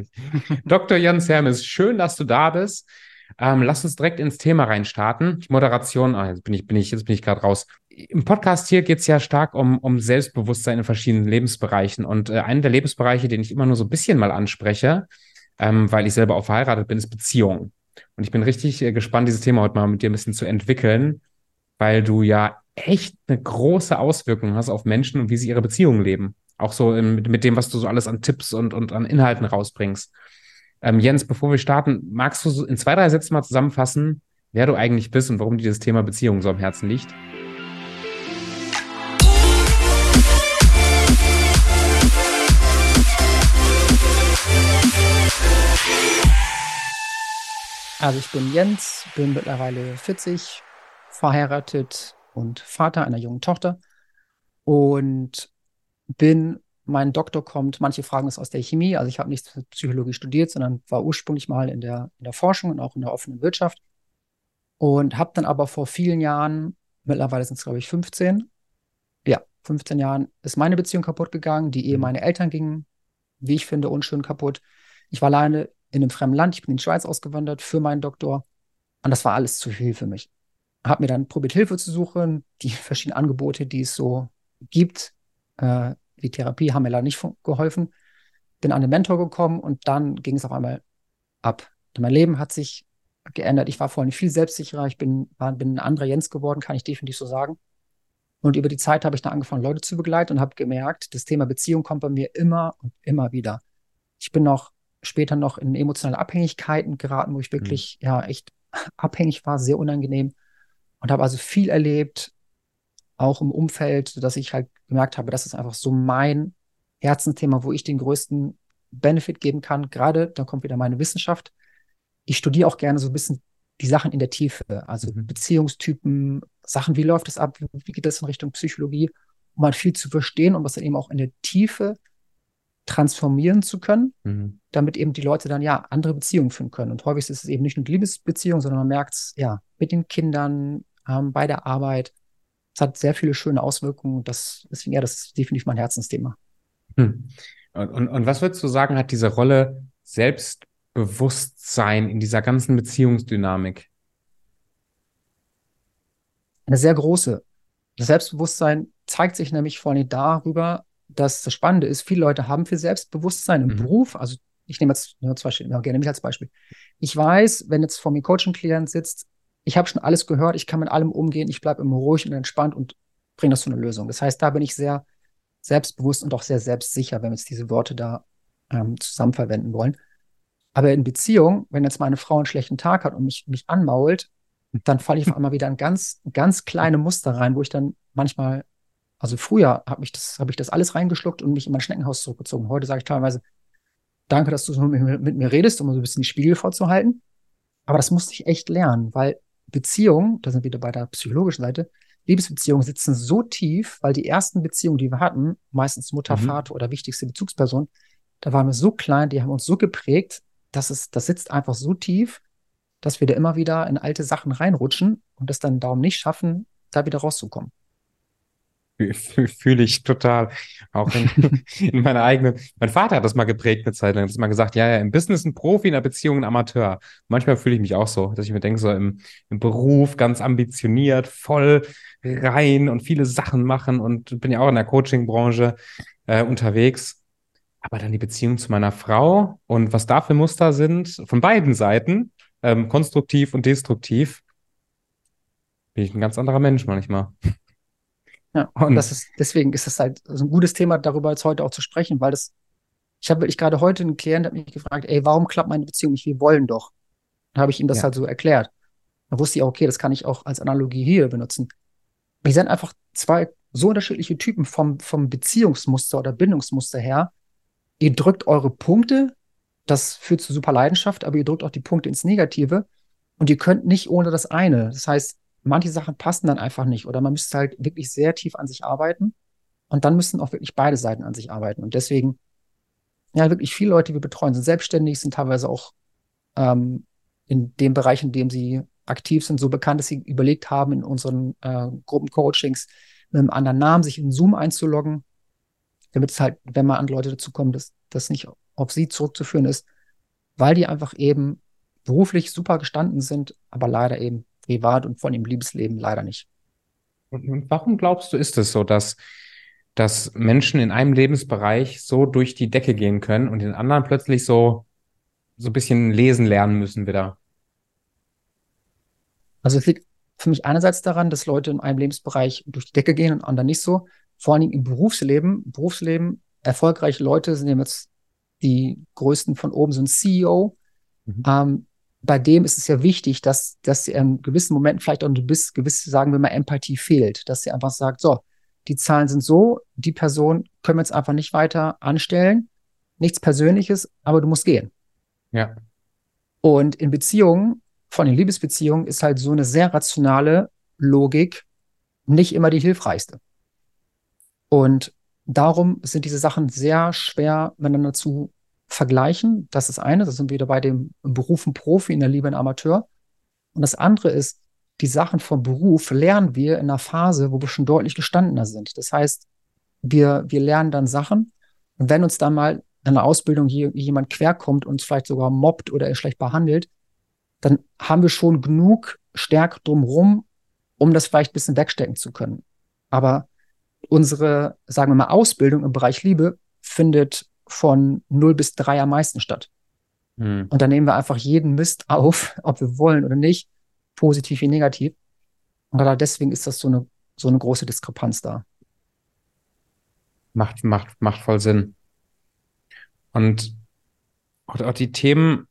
mache. Dr. Jens Hermes, schön, dass du da bist. Ähm, lass uns direkt ins Thema reinstarten. Moderation, ah, jetzt bin ich, bin ich, jetzt bin ich gerade raus. Im Podcast hier geht es ja stark um, um Selbstbewusstsein in verschiedenen Lebensbereichen. Und äh, einer der Lebensbereiche, den ich immer nur so ein bisschen mal anspreche, ähm, weil ich selber auch verheiratet bin, ist Beziehung. Und ich bin richtig äh, gespannt, dieses Thema heute mal mit dir ein bisschen zu entwickeln, weil du ja echt eine große Auswirkung hast auf Menschen und wie sie ihre Beziehungen leben. Auch so im, mit dem, was du so alles an Tipps und, und an Inhalten rausbringst. Ähm, Jens, bevor wir starten, magst du in zwei, drei Sätzen mal zusammenfassen, wer du eigentlich bist und warum dir das Thema Beziehung so am Herzen liegt? Also ich bin Jens, bin mittlerweile 40, verheiratet und Vater einer jungen Tochter und bin mein Doktor kommt, manche fragen es aus der Chemie, also ich habe nicht Psychologie studiert, sondern war ursprünglich mal in der, in der Forschung und auch in der offenen Wirtschaft und habe dann aber vor vielen Jahren, mittlerweile sind es glaube ich 15, ja, 15 Jahren ist meine Beziehung kaputt gegangen, die Ehe mhm. meiner Eltern ging, wie ich finde, unschön kaputt. Ich war alleine in einem fremden Land, ich bin in die Schweiz ausgewandert für meinen Doktor und das war alles zu viel für mich. Habe mir dann probiert Hilfe zu suchen, die verschiedenen Angebote, die es so gibt, äh, die Therapie haben mir leider nicht geholfen. Bin an den Mentor gekommen und dann ging es auf einmal ab. Mein Leben hat sich geändert. Ich war vorhin viel selbstsicherer. Ich bin, war, bin ein anderer Jens geworden, kann ich definitiv so sagen. Und über die Zeit habe ich dann angefangen, Leute zu begleiten und habe gemerkt, das Thema Beziehung kommt bei mir immer und immer wieder. Ich bin noch später noch in emotionale Abhängigkeiten geraten, wo ich wirklich mhm. ja echt abhängig war, sehr unangenehm und habe also viel erlebt, auch im Umfeld, dass ich halt gemerkt habe, das ist einfach so mein Herzensthema, wo ich den größten Benefit geben kann. Gerade, dann kommt wieder meine Wissenschaft. Ich studiere auch gerne so ein bisschen die Sachen in der Tiefe, also mhm. Beziehungstypen, Sachen, wie läuft es ab, wie geht das in Richtung Psychologie, um halt viel zu verstehen und was dann eben auch in der Tiefe transformieren zu können, mhm. damit eben die Leute dann ja andere Beziehungen führen können. Und häufig ist es eben nicht nur die Liebesbeziehung, sondern man merkt es ja mit den Kindern, ähm, bei der Arbeit, es hat sehr viele schöne Auswirkungen. Das, deswegen, ja, das ist definitiv mein Herzensthema. Hm. Und, und, und was würdest du sagen, hat diese Rolle Selbstbewusstsein in dieser ganzen Beziehungsdynamik? Eine sehr große. Das Selbstbewusstsein zeigt sich nämlich vor allem darüber, dass das Spannende ist, viele Leute haben viel Selbstbewusstsein im mhm. Beruf. Also ich nehme jetzt ja, zum Beispiel, ja, gerne mich als Beispiel. Ich weiß, wenn jetzt vor mir Coaching-Klient sitzt, ich habe schon alles gehört, ich kann mit allem umgehen, ich bleibe immer ruhig und entspannt und bringe das zu einer Lösung. Das heißt, da bin ich sehr selbstbewusst und auch sehr selbstsicher, wenn wir jetzt diese Worte da ähm, zusammen verwenden wollen. Aber in Beziehung, wenn jetzt meine Frau einen schlechten Tag hat und mich, mich anmault, dann falle ich auf einmal wieder in ganz, ganz kleine Muster rein, wo ich dann manchmal, also früher habe ich das, habe ich das alles reingeschluckt und mich in mein Schneckenhaus zurückgezogen. Heute sage ich teilweise, danke, dass du so mit, mit mir redest, um so ein bisschen die Spiegel vorzuhalten. Aber das musste ich echt lernen, weil Beziehungen, da sind wir wieder bei der psychologischen Seite, Liebesbeziehungen sitzen so tief, weil die ersten Beziehungen, die wir hatten, meistens Mutter, mhm. Vater oder wichtigste Bezugsperson, da waren wir so klein, die haben uns so geprägt, dass es, das sitzt einfach so tief, dass wir da immer wieder in alte Sachen reinrutschen und das dann darum nicht schaffen, da wieder rauszukommen. Fühle ich total. Auch in, in meiner eigenen. Mein Vater hat das mal geprägt eine Zeit lang. Hat mal gesagt, ja, ja, im Business ein Profi, in der Beziehung ein Amateur. Manchmal fühle ich mich auch so, dass ich mir denke, so im, im Beruf ganz ambitioniert, voll rein und viele Sachen machen und bin ja auch in der Coaching-Branche äh, unterwegs. Aber dann die Beziehung zu meiner Frau und was da für Muster sind, von beiden Seiten, ähm, konstruktiv und destruktiv, bin ich ein ganz anderer Mensch manchmal. Ja, und das ist, deswegen ist es halt so ein gutes Thema, darüber jetzt heute auch zu sprechen, weil das, ich habe wirklich gerade heute einen Klient, hat mich gefragt, ey, warum klappt meine Beziehung nicht? Wir wollen doch. Dann habe ich ihm das ja. halt so erklärt. Da wusste ich auch, okay, das kann ich auch als Analogie hier benutzen. Wir sind einfach zwei so unterschiedliche Typen vom, vom Beziehungsmuster oder Bindungsmuster her. Ihr drückt eure Punkte, das führt zu super Leidenschaft, aber ihr drückt auch die Punkte ins Negative und ihr könnt nicht ohne das eine. Das heißt, manche Sachen passen dann einfach nicht oder man müsste halt wirklich sehr tief an sich arbeiten und dann müssen auch wirklich beide Seiten an sich arbeiten. Und deswegen, ja, wirklich viele Leute, die wir betreuen, sind selbstständig, sind teilweise auch ähm, in dem Bereich, in dem sie aktiv sind, so bekannt, dass sie überlegt haben, in unseren äh, Gruppencoachings mit einem anderen Namen sich in Zoom einzuloggen, damit es halt, wenn mal andere Leute dazu kommen, dass das nicht auf sie zurückzuführen ist, weil die einfach eben beruflich super gestanden sind, aber leider eben privat und von ihrem Liebesleben leider nicht. Und warum glaubst du, ist es so, dass, dass Menschen in einem Lebensbereich so durch die Decke gehen können und in anderen plötzlich so, so ein bisschen lesen lernen müssen wieder? Also es liegt für mich einerseits daran, dass Leute in einem Lebensbereich durch die Decke gehen und anderen nicht so. Vor allen Dingen im Berufsleben. Berufsleben, erfolgreiche Leute sind jetzt die größten von oben, so ein CEO. Mhm. Ähm, bei dem ist es ja wichtig, dass, dass sie in gewissen Momenten vielleicht auch eine gewisse, sagen wir mal, Empathie fehlt. Dass sie einfach sagt, so, die Zahlen sind so, die Person können wir jetzt einfach nicht weiter anstellen. Nichts Persönliches, aber du musst gehen. Ja. Und in Beziehungen, von den Liebesbeziehungen, ist halt so eine sehr rationale Logik nicht immer die hilfreichste. Und darum sind diese Sachen sehr schwer miteinander zu vergleichen. Das ist eine, das sind wieder bei dem Berufen Profi in der Liebe ein Amateur. Und das andere ist, die Sachen vom Beruf lernen wir in einer Phase, wo wir schon deutlich gestandener sind. Das heißt, wir, wir lernen dann Sachen. Und wenn uns dann mal in der Ausbildung jemand querkommt und uns vielleicht sogar mobbt oder schlecht behandelt, dann haben wir schon genug Stärke drumherum, um das vielleicht ein bisschen wegstecken zu können. Aber unsere, sagen wir mal, Ausbildung im Bereich Liebe findet von 0 bis 3 am meisten statt. Hm. Und dann nehmen wir einfach jeden Mist auf, ob wir wollen oder nicht, positiv wie negativ. Und gerade deswegen ist das so eine, so eine große Diskrepanz da. Macht, macht, macht voll Sinn. Und auch die Themen,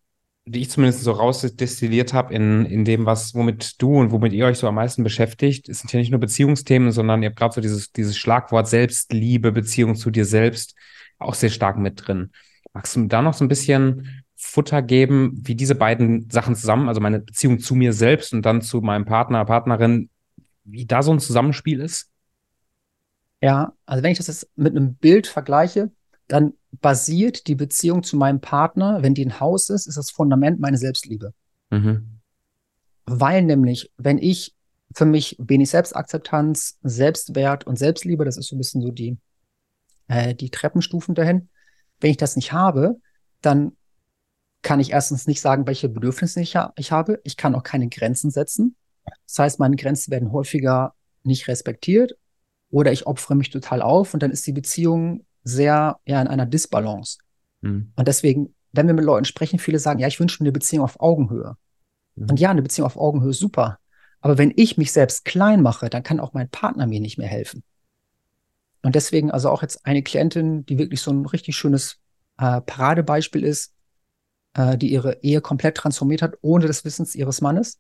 die ich zumindest so rausdestilliert habe in, in dem, was, womit du und womit ihr euch so am meisten beschäftigt, es sind ja nicht nur Beziehungsthemen, sondern ihr habt gerade so dieses, dieses Schlagwort Selbstliebe, Beziehung zu dir selbst auch sehr stark mit drin. Magst du da noch so ein bisschen Futter geben, wie diese beiden Sachen zusammen, also meine Beziehung zu mir selbst und dann zu meinem Partner, Partnerin, wie da so ein Zusammenspiel ist? Ja, also wenn ich das jetzt mit einem Bild vergleiche, dann basiert die Beziehung zu meinem Partner, wenn die ein Haus ist, ist das Fundament meine Selbstliebe. Mhm. Weil nämlich, wenn ich für mich wenig Selbstakzeptanz, Selbstwert und Selbstliebe, das ist so ein bisschen so die äh, die Treppenstufen dahin. Wenn ich das nicht habe, dann kann ich erstens nicht sagen, welche Bedürfnisse ich, ha ich habe. Ich kann auch keine Grenzen setzen. Das heißt, meine Grenzen werden häufiger nicht respektiert oder ich opfere mich total auf und dann ist die Beziehung sehr ja in einer Disbalance. Mhm. Und deswegen, wenn wir mit Leuten sprechen, viele sagen, ja, ich wünsche mir eine Beziehung auf Augenhöhe. Mhm. Und ja, eine Beziehung auf Augenhöhe ist super. Aber wenn ich mich selbst klein mache, dann kann auch mein Partner mir nicht mehr helfen. Und deswegen also auch jetzt eine Klientin, die wirklich so ein richtig schönes äh, Paradebeispiel ist, äh, die ihre Ehe komplett transformiert hat, ohne des Wissens ihres Mannes.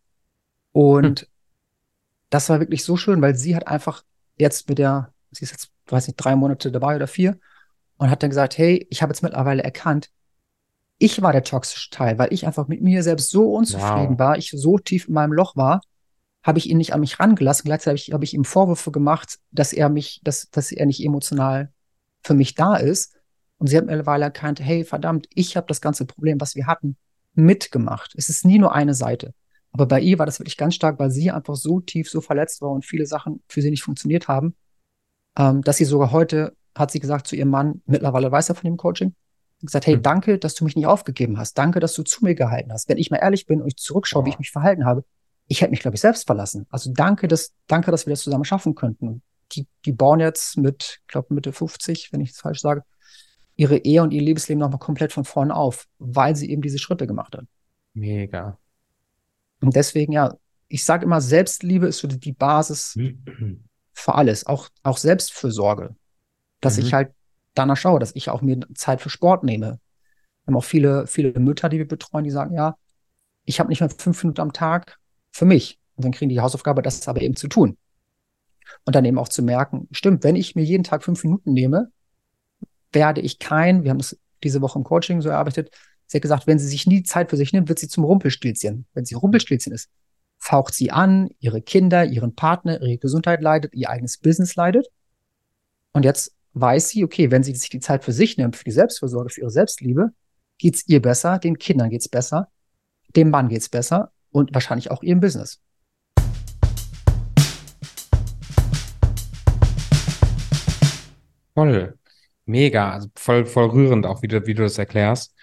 Und hm. das war wirklich so schön, weil sie hat einfach jetzt mit der, sie ist jetzt, weiß nicht, drei Monate dabei oder vier, und hat dann gesagt, hey, ich habe jetzt mittlerweile erkannt, ich war der toxische Teil, weil ich einfach mit mir selbst so unzufrieden wow. war, ich so tief in meinem Loch war, habe ich ihn nicht an mich rangelassen. Gleichzeitig habe ich, habe ich ihm Vorwürfe gemacht, dass er mich, dass, dass er nicht emotional für mich da ist. Und sie hat mittlerweile erkannt, hey, verdammt, ich habe das ganze Problem, was wir hatten, mitgemacht. Es ist nie nur eine Seite. Aber bei ihr war das wirklich ganz stark, weil sie einfach so tief, so verletzt war und viele Sachen für sie nicht funktioniert haben, ähm, dass sie sogar heute, hat sie gesagt zu ihrem Mann, mittlerweile weiß er von dem Coaching, gesagt, hey, hm. danke, dass du mich nicht aufgegeben hast. Danke, dass du zu mir gehalten hast. Wenn ich mal ehrlich bin und ich zurückschaue, oh. wie ich mich verhalten habe, ich hätte mich, glaube ich, selbst verlassen. Also danke, dass, danke, dass wir das zusammen schaffen könnten. Die, die bauen jetzt mit, ich glaube, Mitte 50, wenn ich es falsch sage, ihre Ehe und ihr Liebesleben nochmal komplett von vorne auf, weil sie eben diese Schritte gemacht hat. Mega. Und deswegen, ja, ich sage immer, Selbstliebe ist so die, die Basis für alles, auch, auch Selbstfürsorge. Dass mhm. ich halt danach schaue, dass ich auch mir Zeit für Sport nehme. Wir haben auch viele, viele Mütter, die wir betreuen, die sagen, ja, ich habe nicht mehr fünf Minuten am Tag für mich. Und dann kriegen die, Hausaufgabe, das aber eben zu tun. Und dann eben auch zu merken, stimmt, wenn ich mir jeden Tag fünf Minuten nehme, werde ich kein, wir haben das diese Woche im Coaching so erarbeitet, sie hat gesagt, wenn sie sich nie Zeit für sich nimmt, wird sie zum Rumpelstilzchen. Wenn sie Rumpelstilzchen ist, faucht sie an, ihre Kinder, ihren Partner, ihre Gesundheit leidet, ihr eigenes Business leidet. Und jetzt weiß sie, okay, wenn sie sich die Zeit für sich nimmt, für die Selbstversorge, für ihre Selbstliebe, geht's ihr besser, den Kindern geht's besser, dem Mann geht's besser und wahrscheinlich auch ihrem Business. Toll. Mega, also voll, voll rührend auch, wie du, wie du das erklärst.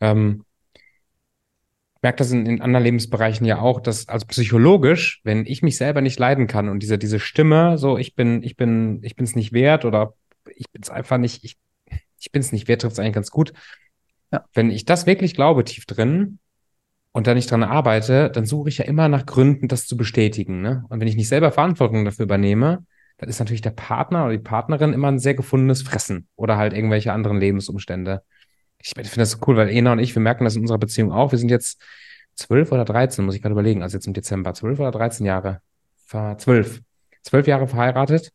Ähm, ich merke das in, in anderen Lebensbereichen ja auch, dass also psychologisch, wenn ich mich selber nicht leiden kann und diese, diese Stimme, so ich bin, ich bin, ich bin es nicht wert oder ich bin es einfach nicht, ich, ich bin es nicht wert, trifft es eigentlich ganz gut. Ja. Wenn ich das wirklich glaube, tief drin, und da nicht dran arbeite, dann suche ich ja immer nach Gründen, das zu bestätigen. Ne? Und wenn ich nicht selber Verantwortung dafür übernehme, dann ist natürlich der Partner oder die Partnerin immer ein sehr gefundenes Fressen oder halt irgendwelche anderen Lebensumstände. Ich finde das so cool, weil Ena und ich, wir merken das in unserer Beziehung auch. Wir sind jetzt zwölf oder dreizehn, muss ich gerade überlegen, also jetzt im Dezember, zwölf oder dreizehn Jahre, zwölf, zwölf Jahre verheiratet.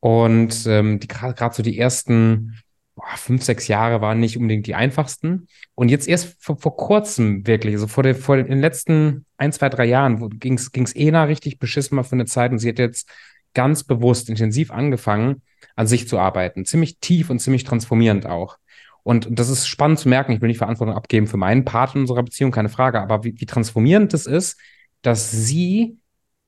Und ähm, die gerade so die ersten boah, fünf, sechs Jahre waren nicht unbedingt die einfachsten. Und jetzt erst vor, vor kurzem wirklich, also vor, der, vor den letzten ein, zwei, drei Jahren, ging es Ena richtig beschissen mal für eine Zeit und sie hat jetzt ganz bewusst intensiv angefangen, an sich zu arbeiten. Ziemlich tief und ziemlich transformierend auch. Und das ist spannend zu merken. Ich will nicht Verantwortung abgeben für meinen Part in unserer Beziehung, keine Frage. Aber wie, wie transformierend das ist, dass sie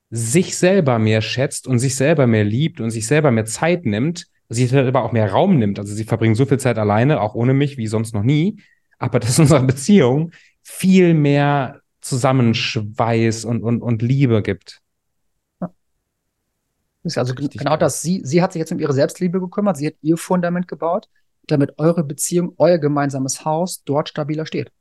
sich selber mehr schätzt und sich selber mehr liebt und sich selber mehr Zeit nimmt, sich selber auch mehr Raum nimmt. Also sie verbringen so viel Zeit alleine, auch ohne mich, wie sonst noch nie. Aber dass unserer Beziehung viel mehr Zusammenschweiß und, und, und Liebe gibt. Ist also Richtig genau geil. das. Sie, sie hat sich jetzt um ihre Selbstliebe gekümmert. Sie hat ihr Fundament gebaut, damit eure Beziehung, euer gemeinsames Haus dort stabiler steht.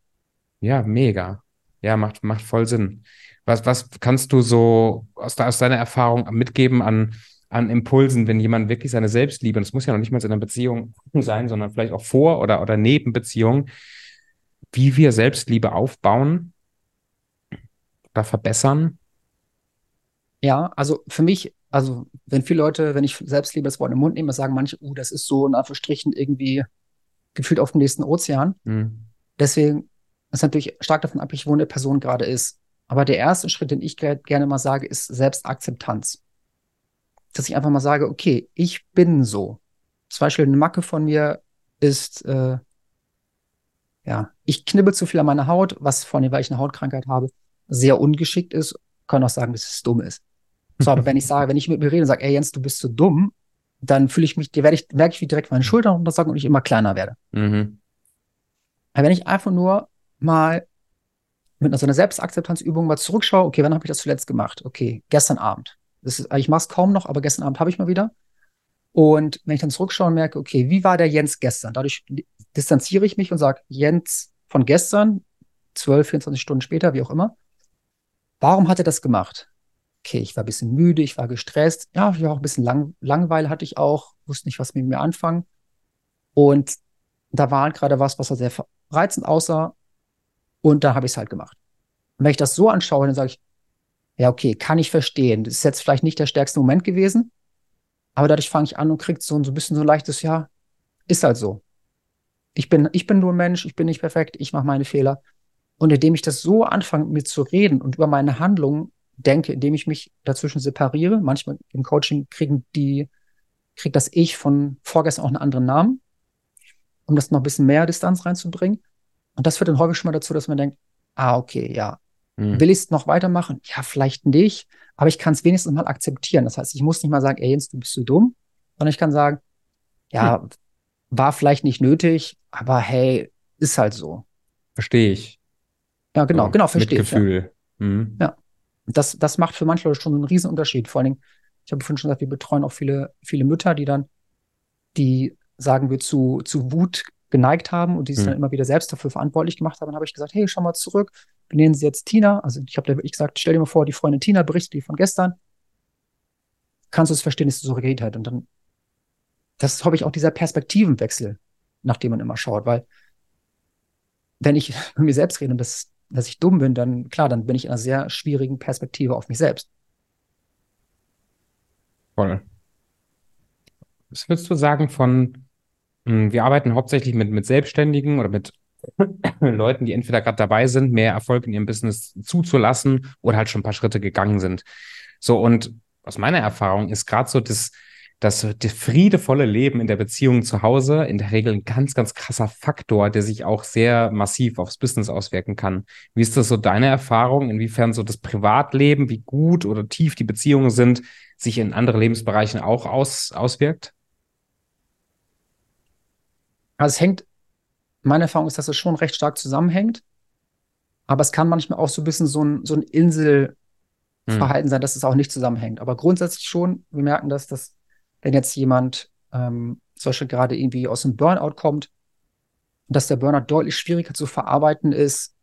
Ja, mega. Ja, macht, macht voll Sinn. Was, was kannst du so aus, aus deiner Erfahrung mitgeben an, an Impulsen, wenn jemand wirklich seine Selbstliebe, und es muss ja noch nicht mal in einer Beziehung sein, sondern vielleicht auch vor oder, oder neben Beziehung, wie wir Selbstliebe aufbauen oder verbessern? Ja, also für mich also wenn viele Leute, wenn ich Selbstliebe das Wort im Mund nehme, sagen manche, uh, das ist so in Anführungsstrichen irgendwie gefühlt auf dem nächsten Ozean. Mhm. Deswegen ist natürlich stark davon abhängig, wo eine Person gerade ist. Aber der erste Schritt, den ich gerne mal sage, ist Selbstakzeptanz. Dass ich einfach mal sage, okay, ich bin so. Zum Beispiel eine Macke von mir ist, äh, ja, ich knibbel zu viel an meiner Haut, was von allem, weil ich eine Hautkrankheit habe, sehr ungeschickt ist. Kann auch sagen, dass es dumm ist. So, aber wenn ich sage, wenn ich mit mir rede und sage, ey Jens, du bist so dumm, dann fühle ich mich, werde ich, merke ich, wie direkt meine Schultern runtersagen und ich immer kleiner werde. Mhm. Aber wenn ich einfach nur mal mit so einer Selbstakzeptanzübung mal zurückschaue, okay, wann habe ich das zuletzt gemacht? Okay, gestern Abend. Ist, ich mache es kaum noch, aber gestern Abend habe ich mal wieder. Und wenn ich dann zurückschaue und merke, okay, wie war der Jens gestern? Dadurch distanziere ich mich und sage, Jens von gestern, 12, 24 Stunden später, wie auch immer, warum hat er das gemacht? okay, ich war ein bisschen müde, ich war gestresst, ja, ich war auch ein bisschen lang, Langweile hatte ich auch, wusste nicht, was mit mir anfangen. Und da war gerade was, was halt sehr reizend aussah. Und da habe ich es halt gemacht. Und wenn ich das so anschaue, dann sage ich, ja, okay, kann ich verstehen. Das ist jetzt vielleicht nicht der stärkste Moment gewesen, aber dadurch fange ich an und kriege so, so ein bisschen so ein leichtes, ja, ist halt so. Ich bin, ich bin nur ein Mensch, ich bin nicht perfekt, ich mache meine Fehler. Und indem ich das so anfange, mit zu reden und über meine Handlungen denke, indem ich mich dazwischen separiere. Manchmal im Coaching kriegen die, kriegt das Ich von vorgestern auch einen anderen Namen, um das noch ein bisschen mehr Distanz reinzubringen. Und das führt dann häufig schon mal dazu, dass man denkt, ah, okay, ja. Hm. Will ich es noch weitermachen? Ja, vielleicht nicht, aber ich kann es wenigstens mal akzeptieren. Das heißt, ich muss nicht mal sagen, ey Jens, du bist so dumm, sondern ich kann sagen, ja, hm. war vielleicht nicht nötig, aber hey, ist halt so. Verstehe ich. Ja, genau, so, genau, verstehe ich. Gefühl. Ja. Hm. ja das, das macht für manche Leute schon einen riesen Unterschied. Vor allen Dingen, ich habe vorhin schon gesagt, wir betreuen auch viele, viele Mütter, die dann, die sagen wir zu, zu Wut geneigt haben und die sich mhm. dann immer wieder selbst dafür verantwortlich gemacht haben. Dann habe ich gesagt, hey, schau mal zurück, wir nennen sie jetzt Tina. Also ich habe da wirklich gesagt, stell dir mal vor, die Freundin Tina berichtet die von gestern. Kannst du es verstehen, dass es so hat? Und dann, das habe ich auch dieser Perspektivenwechsel, nach dem man immer schaut, weil wenn ich mit mir selbst rede und das dass ich dumm bin, dann klar, dann bin ich in einer sehr schwierigen Perspektive auf mich selbst. Voll. Was würdest du sagen von, hm, wir arbeiten hauptsächlich mit, mit Selbstständigen oder mit Leuten, die entweder gerade dabei sind, mehr Erfolg in ihrem Business zuzulassen oder halt schon ein paar Schritte gegangen sind. So, und aus meiner Erfahrung ist gerade so das, das, das friedevolle Leben in der Beziehung zu Hause in der Regel ein ganz, ganz krasser Faktor, der sich auch sehr massiv aufs Business auswirken kann. Wie ist das so deine Erfahrung? Inwiefern so das Privatleben, wie gut oder tief die Beziehungen sind, sich in andere Lebensbereichen auch aus, auswirkt? Also es hängt, meine Erfahrung ist, dass es schon recht stark zusammenhängt. Aber es kann manchmal auch so ein bisschen so ein, so ein Inselverhalten hm. sein, dass es auch nicht zusammenhängt. Aber grundsätzlich schon, wir merken das, dass wenn jetzt jemand ähm, zum Beispiel gerade irgendwie aus dem Burnout kommt, dass der Burnout deutlich schwieriger zu verarbeiten ist,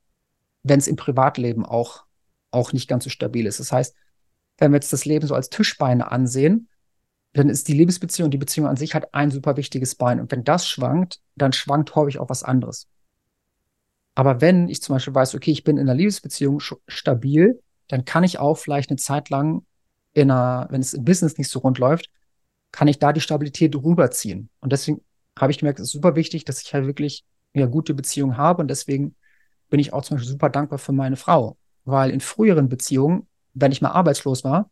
wenn es im Privatleben auch, auch nicht ganz so stabil ist. Das heißt, wenn wir jetzt das Leben so als Tischbeine ansehen, dann ist die Liebesbeziehung, die Beziehung an sich hat ein super wichtiges Bein. Und wenn das schwankt, dann schwankt häufig auch was anderes. Aber wenn ich zum Beispiel weiß, okay, ich bin in einer Liebesbeziehung stabil, dann kann ich auch vielleicht eine Zeit lang in einer, wenn es im Business nicht so rund läuft, kann ich da die Stabilität rüberziehen. Und deswegen habe ich gemerkt, es ist super wichtig, dass ich halt wirklich eine gute Beziehung habe. Und deswegen bin ich auch zum Beispiel super dankbar für meine Frau. Weil in früheren Beziehungen, wenn ich mal arbeitslos war,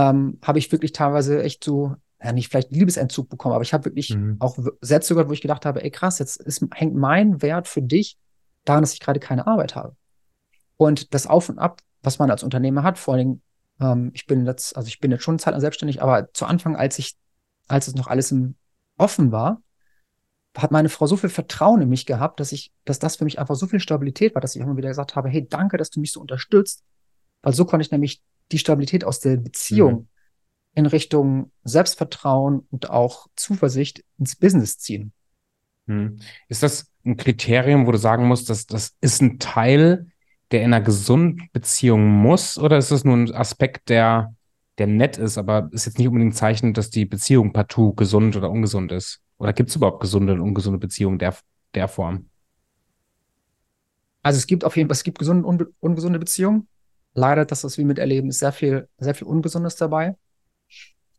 ähm, habe ich wirklich teilweise echt so, ja, nicht vielleicht Liebesentzug bekommen, aber ich habe wirklich mhm. auch Sätze gehört, wo ich gedacht habe, ey krass, jetzt ist, hängt mein Wert für dich daran, dass ich gerade keine Arbeit habe. Und das Auf und Ab, was man als Unternehmer hat, vor allem, ähm, ich bin jetzt, also ich bin jetzt schon Zeit lang selbstständig, aber zu Anfang, als ich, als es noch alles im offen war, hat meine Frau so viel Vertrauen in mich gehabt, dass ich, dass das für mich einfach so viel Stabilität war, dass ich immer wieder gesagt habe, hey, danke, dass du mich so unterstützt. Weil so konnte ich nämlich die Stabilität aus der Beziehung mhm. in Richtung Selbstvertrauen und auch Zuversicht ins Business ziehen. Mhm. Ist das ein Kriterium, wo du sagen musst, dass das ist ein Teil, der in einer gesunden Beziehung muss, oder ist das nur ein Aspekt, der, der nett ist, aber ist jetzt nicht unbedingt ein Zeichen, dass die Beziehung partout gesund oder ungesund ist? Oder gibt es überhaupt gesunde und ungesunde Beziehungen der, der Form? Also es gibt auf jeden Fall, es gibt gesunde und ungesunde Beziehungen. Leider, das, was wir miterleben, ist sehr viel, sehr viel Ungesundes dabei.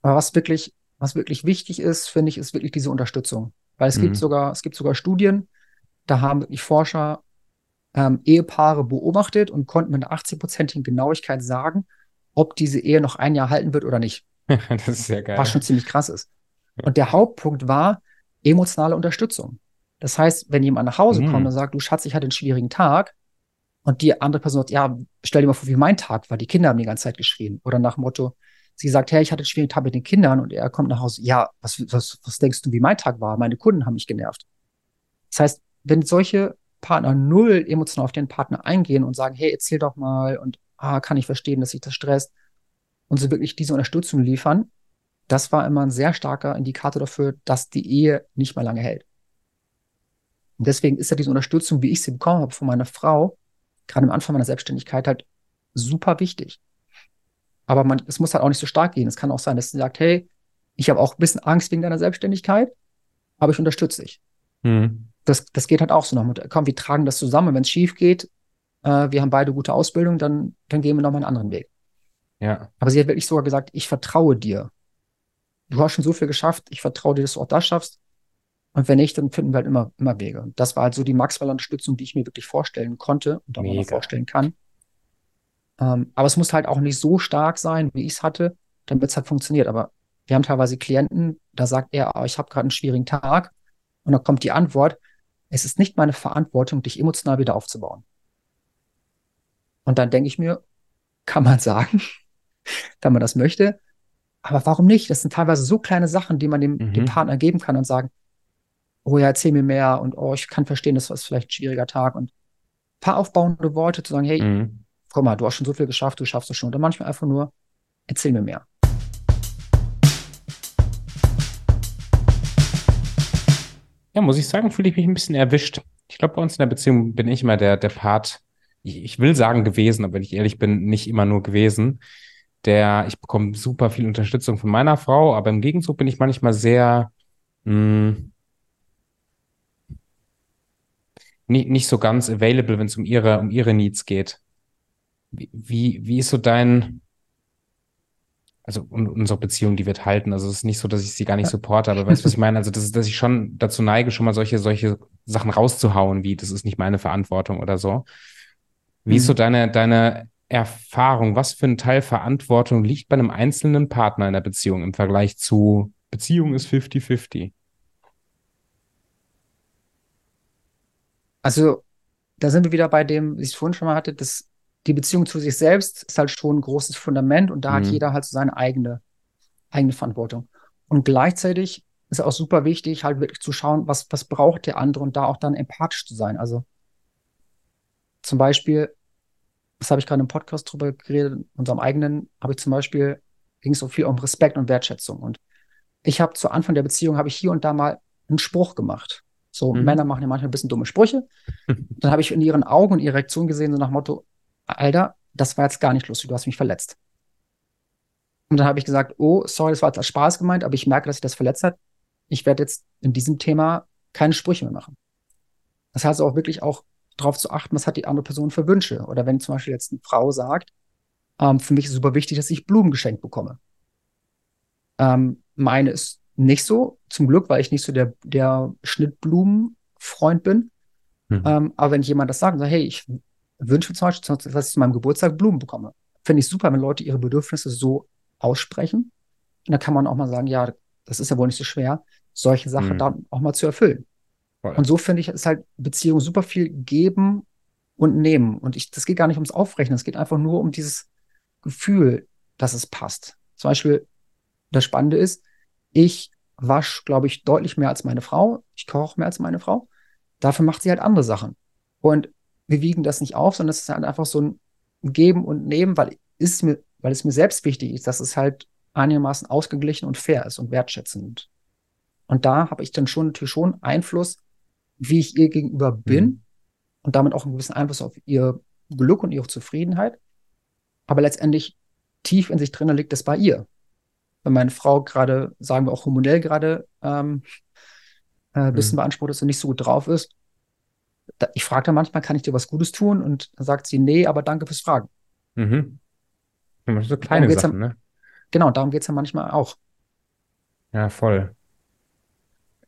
Aber was wirklich, was wirklich wichtig ist, finde ich, ist wirklich diese Unterstützung. Weil es mhm. gibt sogar, es gibt sogar Studien, da haben wirklich Forscher ähm, Ehepaare beobachtet und konnten mit einer 80-prozentigen Genauigkeit sagen, ob diese Ehe noch ein Jahr halten wird oder nicht. das ist sehr geil. Was schon ziemlich krass ist. Und der Hauptpunkt war, emotionale Unterstützung. Das heißt, wenn jemand nach Hause mhm. kommt und sagt, du Schatz, ich hatte einen schwierigen Tag, und die andere Person sagt, ja, stell dir mal vor, wie mein Tag war. Die Kinder haben die ganze Zeit geschrien. Oder nach dem Motto, sie sagt, hey, ich hatte einen schwierigen Tag mit den Kindern und er kommt nach Hause, ja, was, was, was denkst du, wie mein Tag war? Meine Kunden haben mich genervt. Das heißt, wenn solche Partner null emotional auf den Partner eingehen und sagen, hey, erzähl doch mal und ah, kann ich verstehen, dass sich das stresst und sie wirklich diese Unterstützung liefern, das war immer ein sehr starker Indikator dafür, dass die Ehe nicht mehr lange hält. Und deswegen ist ja diese Unterstützung, wie ich sie bekommen habe von meiner Frau, gerade am Anfang meiner Selbstständigkeit halt super wichtig. Aber man, es muss halt auch nicht so stark gehen. Es kann auch sein, dass sie sagt, hey, ich habe auch ein bisschen Angst wegen deiner Selbstständigkeit, aber ich unterstütze dich. Mhm. Das, das geht halt auch so noch mit, komm, wir tragen das zusammen. Wenn es schief geht, äh, wir haben beide gute Ausbildung, dann, dann gehen wir noch mal einen anderen Weg. Ja. Aber sie hat wirklich sogar gesagt, ich vertraue dir du hast schon so viel geschafft, ich vertraue dir, dass du auch das schaffst. Und wenn nicht, dann finden wir halt immer, immer Wege. Und das war halt so die Maxwell-Unterstützung, die ich mir wirklich vorstellen konnte und auch noch vorstellen kann. Ähm, aber es muss halt auch nicht so stark sein, wie ich es hatte, damit es halt funktioniert. Aber wir haben teilweise Klienten, da sagt er, oh, ich habe gerade einen schwierigen Tag. Und dann kommt die Antwort, es ist nicht meine Verantwortung, dich emotional wieder aufzubauen. Und dann denke ich mir, kann man sagen, wenn man das möchte, aber warum nicht? Das sind teilweise so kleine Sachen, die man dem, mhm. dem Partner geben kann und sagen, oh ja, erzähl mir mehr und oh, ich kann verstehen, das war vielleicht ein schwieriger Tag und ein paar aufbauende Worte zu sagen, hey, mhm. komm mal, du hast schon so viel geschafft, du schaffst es schon. Oder manchmal einfach nur, erzähl mir mehr. Ja, muss ich sagen, fühle ich mich ein bisschen erwischt. Ich glaube, bei uns in der Beziehung bin ich immer der, der Part, ich, ich will sagen gewesen, aber wenn ich ehrlich bin, nicht immer nur gewesen der, ich bekomme super viel Unterstützung von meiner Frau, aber im Gegenzug bin ich manchmal sehr mh, hm, nicht, nicht so ganz available, wenn es um ihre, um ihre Needs geht. Wie, wie, wie ist so dein, also unsere Beziehung, die wird halten. Also es ist nicht so, dass ich sie gar nicht supporte, aber weißt du, was ich meine? Also das ist, dass ich schon dazu neige, schon mal solche, solche Sachen rauszuhauen, wie das ist nicht meine Verantwortung oder so. Wie ist so mhm. deine, deine Erfahrung, was für ein Teil Verantwortung liegt bei einem einzelnen Partner in der Beziehung im Vergleich zu Beziehung ist 50-50? Also, da sind wir wieder bei dem, wie ich es vorhin schon mal hatte, dass die Beziehung zu sich selbst ist halt schon ein großes Fundament und da mhm. hat jeder halt so seine eigene, eigene Verantwortung. Und gleichzeitig ist auch super wichtig, halt wirklich zu schauen, was, was braucht der andere und da auch dann empathisch zu sein. Also zum Beispiel, das habe ich gerade im Podcast drüber geredet, in unserem eigenen, habe ich zum Beispiel, ging es so viel um Respekt und Wertschätzung. Und ich habe zu Anfang der Beziehung, habe ich hier und da mal einen Spruch gemacht. So, mhm. Männer machen ja manchmal ein bisschen dumme Sprüche. Dann habe ich in ihren Augen und ihrer Reaktion gesehen, so nach Motto, Alter, das war jetzt gar nicht lustig, du hast mich verletzt. Und dann habe ich gesagt, oh, sorry, das war jetzt als Spaß gemeint, aber ich merke, dass sich das verletzt hat. Ich werde jetzt in diesem Thema keine Sprüche mehr machen. Das heißt auch wirklich auch darauf zu achten, was hat die andere Person für Wünsche. Oder wenn zum Beispiel jetzt eine Frau sagt, ähm, für mich ist super wichtig, dass ich Blumen geschenkt bekomme. Ähm, meine ist nicht so, zum Glück, weil ich nicht so der, der Schnittblumenfreund bin. Mhm. Ähm, aber wenn jemand das sagt und sagt, hey, ich wünsche mir zum Beispiel, dass ich zu meinem Geburtstag Blumen bekomme, finde ich super, wenn Leute ihre Bedürfnisse so aussprechen. Und da kann man auch mal sagen, ja, das ist ja wohl nicht so schwer, solche Sachen mhm. dann auch mal zu erfüllen. Voll. Und so finde ich, ist halt Beziehung super viel geben und nehmen. Und ich, das geht gar nicht ums Aufrechnen, es geht einfach nur um dieses Gefühl, dass es passt. Zum Beispiel, das Spannende ist, ich wasche, glaube ich, deutlich mehr als meine Frau. Ich koche mehr als meine Frau. Dafür macht sie halt andere Sachen. Und wir wiegen das nicht auf, sondern es ist halt einfach so ein Geben und Nehmen, weil, ist mir, weil es mir selbst wichtig ist, dass es halt einigermaßen ausgeglichen und fair ist und wertschätzend. Und da habe ich dann schon natürlich schon Einfluss, wie ich ihr gegenüber bin mhm. und damit auch einen gewissen Einfluss auf ihr Glück und ihre Zufriedenheit. Aber letztendlich tief in sich drin liegt es bei ihr wenn meine Frau gerade, sagen wir auch hormonell gerade ähm, äh, ein bisschen mhm. beansprucht ist und nicht so gut drauf ist, da, ich frage dann manchmal, kann ich dir was Gutes tun? Und dann sagt sie, nee, aber danke fürs Fragen. Mhm. So kleine Sachen, ja, ne? Genau, darum geht es ja manchmal auch. Ja, voll.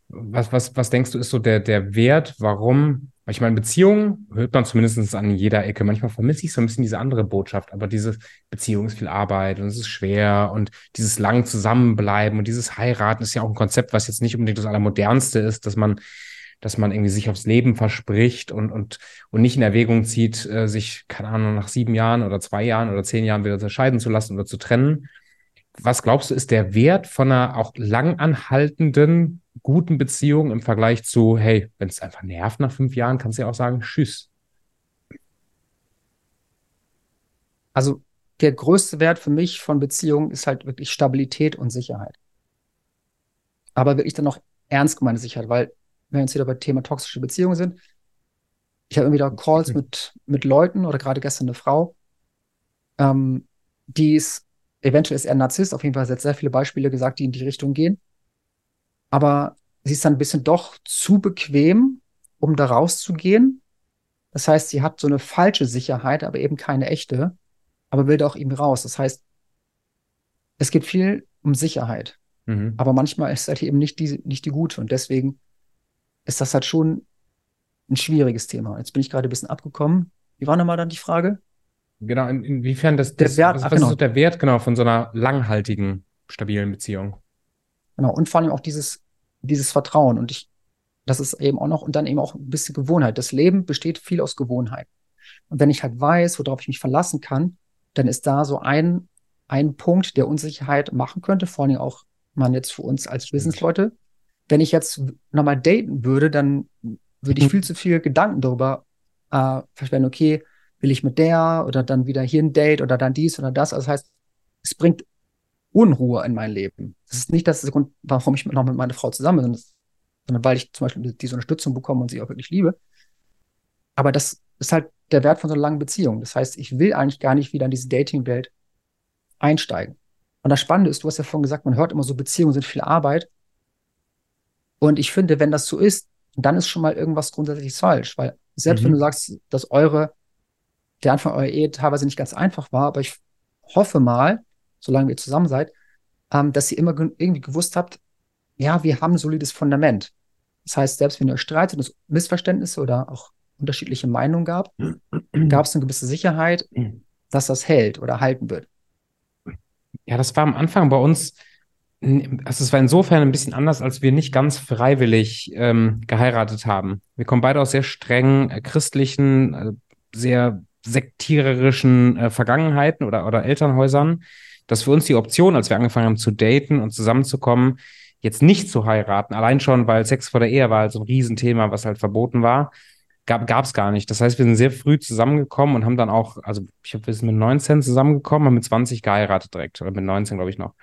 Was, was, was denkst du, ist so der, der Wert, warum ich meine, Beziehungen hört man zumindest an jeder Ecke. Manchmal vermisse ich so ein bisschen diese andere Botschaft, aber diese Beziehung ist viel Arbeit und es ist schwer und dieses lang zusammenbleiben und dieses Heiraten ist ja auch ein Konzept, was jetzt nicht unbedingt das Allermodernste ist, dass man, dass man irgendwie sich aufs Leben verspricht und, und, und nicht in Erwägung zieht, äh, sich, keine Ahnung, nach sieben Jahren oder zwei Jahren oder zehn Jahren wieder unterscheiden zu lassen oder zu trennen. Was glaubst du, ist der Wert von einer auch langanhaltenden guten Beziehung im Vergleich zu, hey, wenn es einfach nervt nach fünf Jahren, kannst du ja auch sagen, tschüss. Also der größte Wert für mich von Beziehungen ist halt wirklich Stabilität und Sicherheit. Aber wirklich dann noch ernst gemeinte Sicherheit, weil wenn wir jetzt wieder bei Thema toxische Beziehungen sind, ich habe immer wieder Calls mit, mit Leuten oder gerade gestern eine Frau, ähm, die ist, eventuell ist er Narzisst, auf jeden Fall hat sehr viele Beispiele gesagt, die in die Richtung gehen aber sie ist dann ein bisschen doch zu bequem, um da rauszugehen. Das heißt, sie hat so eine falsche Sicherheit, aber eben keine echte, aber will da auch eben raus. Das heißt, es geht viel um Sicherheit. Mhm. Aber manchmal ist halt eben nicht die, nicht die gute. Und deswegen ist das halt schon ein schwieriges Thema. Jetzt bin ich gerade ein bisschen abgekommen. Wie war nochmal dann die Frage? Genau, in, inwiefern das, das der Wert, was, was genau. ist der Wert genau von so einer langhaltigen, stabilen Beziehung? Genau. Und vor allem auch dieses, dieses Vertrauen. Und ich, das ist eben auch noch, und dann eben auch ein bisschen Gewohnheit. Das Leben besteht viel aus Gewohnheit. Und wenn ich halt weiß, worauf ich mich verlassen kann, dann ist da so ein, ein Punkt, der Unsicherheit machen könnte, vor allem auch man jetzt für uns als Businessleute. Wenn ich jetzt nochmal daten würde, dann würde ich mhm. viel zu viel Gedanken darüber äh, verschwenden, okay, will ich mit der oder dann wieder hier ein Date oder dann dies oder das. Also das heißt, es bringt Unruhe in mein Leben. Das ist nicht das der Grund, warum ich noch mit meiner Frau zusammen bin, sondern weil ich zum Beispiel diese Unterstützung bekomme und sie auch wirklich liebe. Aber das ist halt der Wert von so einer langen Beziehung. Das heißt, ich will eigentlich gar nicht wieder in diese Dating-Welt einsteigen. Und das Spannende ist, du hast ja vorhin gesagt, man hört immer so, Beziehungen sind viel Arbeit. Und ich finde, wenn das so ist, dann ist schon mal irgendwas grundsätzlich falsch. Weil selbst mhm. wenn du sagst, dass eure, der Anfang eurer Ehe teilweise nicht ganz einfach war, aber ich hoffe mal, solange ihr zusammen seid, ähm, dass ihr immer irgendwie gewusst habt, ja, wir haben ein solides Fundament. Das heißt, selbst wenn ihr euch streitet und es Missverständnisse oder auch unterschiedliche Meinungen gab, gab es eine gewisse Sicherheit, dass das hält oder halten wird. Ja, das war am Anfang bei uns, also es war insofern ein bisschen anders, als wir nicht ganz freiwillig ähm, geheiratet haben. Wir kommen beide aus sehr streng äh, christlichen, äh, sehr sektiererischen äh, Vergangenheiten oder, oder Elternhäusern dass für uns die Option, als wir angefangen haben zu daten und zusammenzukommen, jetzt nicht zu heiraten. Allein schon, weil Sex vor der Ehe war halt so ein Riesenthema, was halt verboten war. Gab es gar nicht. Das heißt, wir sind sehr früh zusammengekommen und haben dann auch, also ich habe wir sind mit 19 zusammengekommen, haben mit 20 geheiratet direkt. Oder mit 19, glaube ich, noch.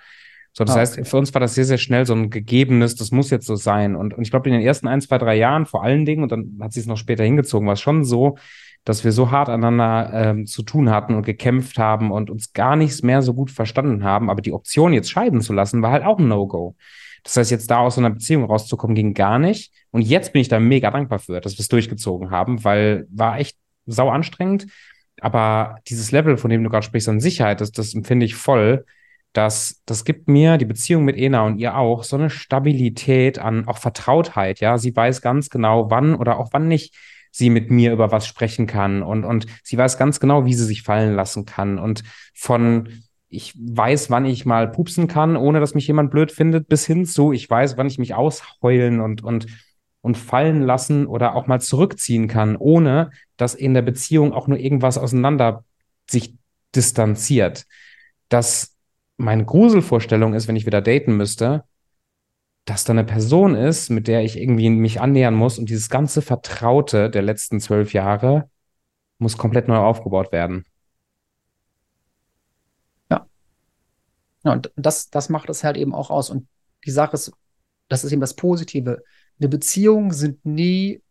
So, das ah, heißt, für uns war das sehr, sehr schnell so ein gegebenes, das muss jetzt so sein. Und, und ich glaube, in den ersten ein, zwei, drei Jahren vor allen Dingen, und dann hat sie es noch später hingezogen, war es schon so, dass wir so hart aneinander ähm, zu tun hatten und gekämpft haben und uns gar nichts mehr so gut verstanden haben. Aber die Option, jetzt scheiden zu lassen, war halt auch ein No-Go. Das heißt, jetzt da aus so einer Beziehung rauszukommen, ging gar nicht. Und jetzt bin ich da mega dankbar für, dass wir es durchgezogen haben, weil war echt sau anstrengend. Aber dieses Level, von dem du gerade sprichst, an Sicherheit, das, das empfinde ich voll. Das, das gibt mir die Beziehung mit Ena und ihr auch so eine Stabilität an auch Vertrautheit. Ja, sie weiß ganz genau, wann oder auch wann nicht sie mit mir über was sprechen kann und, und sie weiß ganz genau, wie sie sich fallen lassen kann und von ich weiß, wann ich mal pupsen kann, ohne dass mich jemand blöd findet, bis hin zu, ich weiß, wann ich mich ausheulen und, und, und fallen lassen oder auch mal zurückziehen kann, ohne dass in der Beziehung auch nur irgendwas auseinander sich distanziert. Dass meine Gruselvorstellung ist, wenn ich wieder daten müsste, dass da eine Person ist, mit der ich irgendwie mich annähern muss und dieses ganze Vertraute der letzten zwölf Jahre muss komplett neu aufgebaut werden. Ja. Ja, und das, das macht es halt eben auch aus. Und die Sache ist, das ist eben das Positive. Eine Beziehung sind nie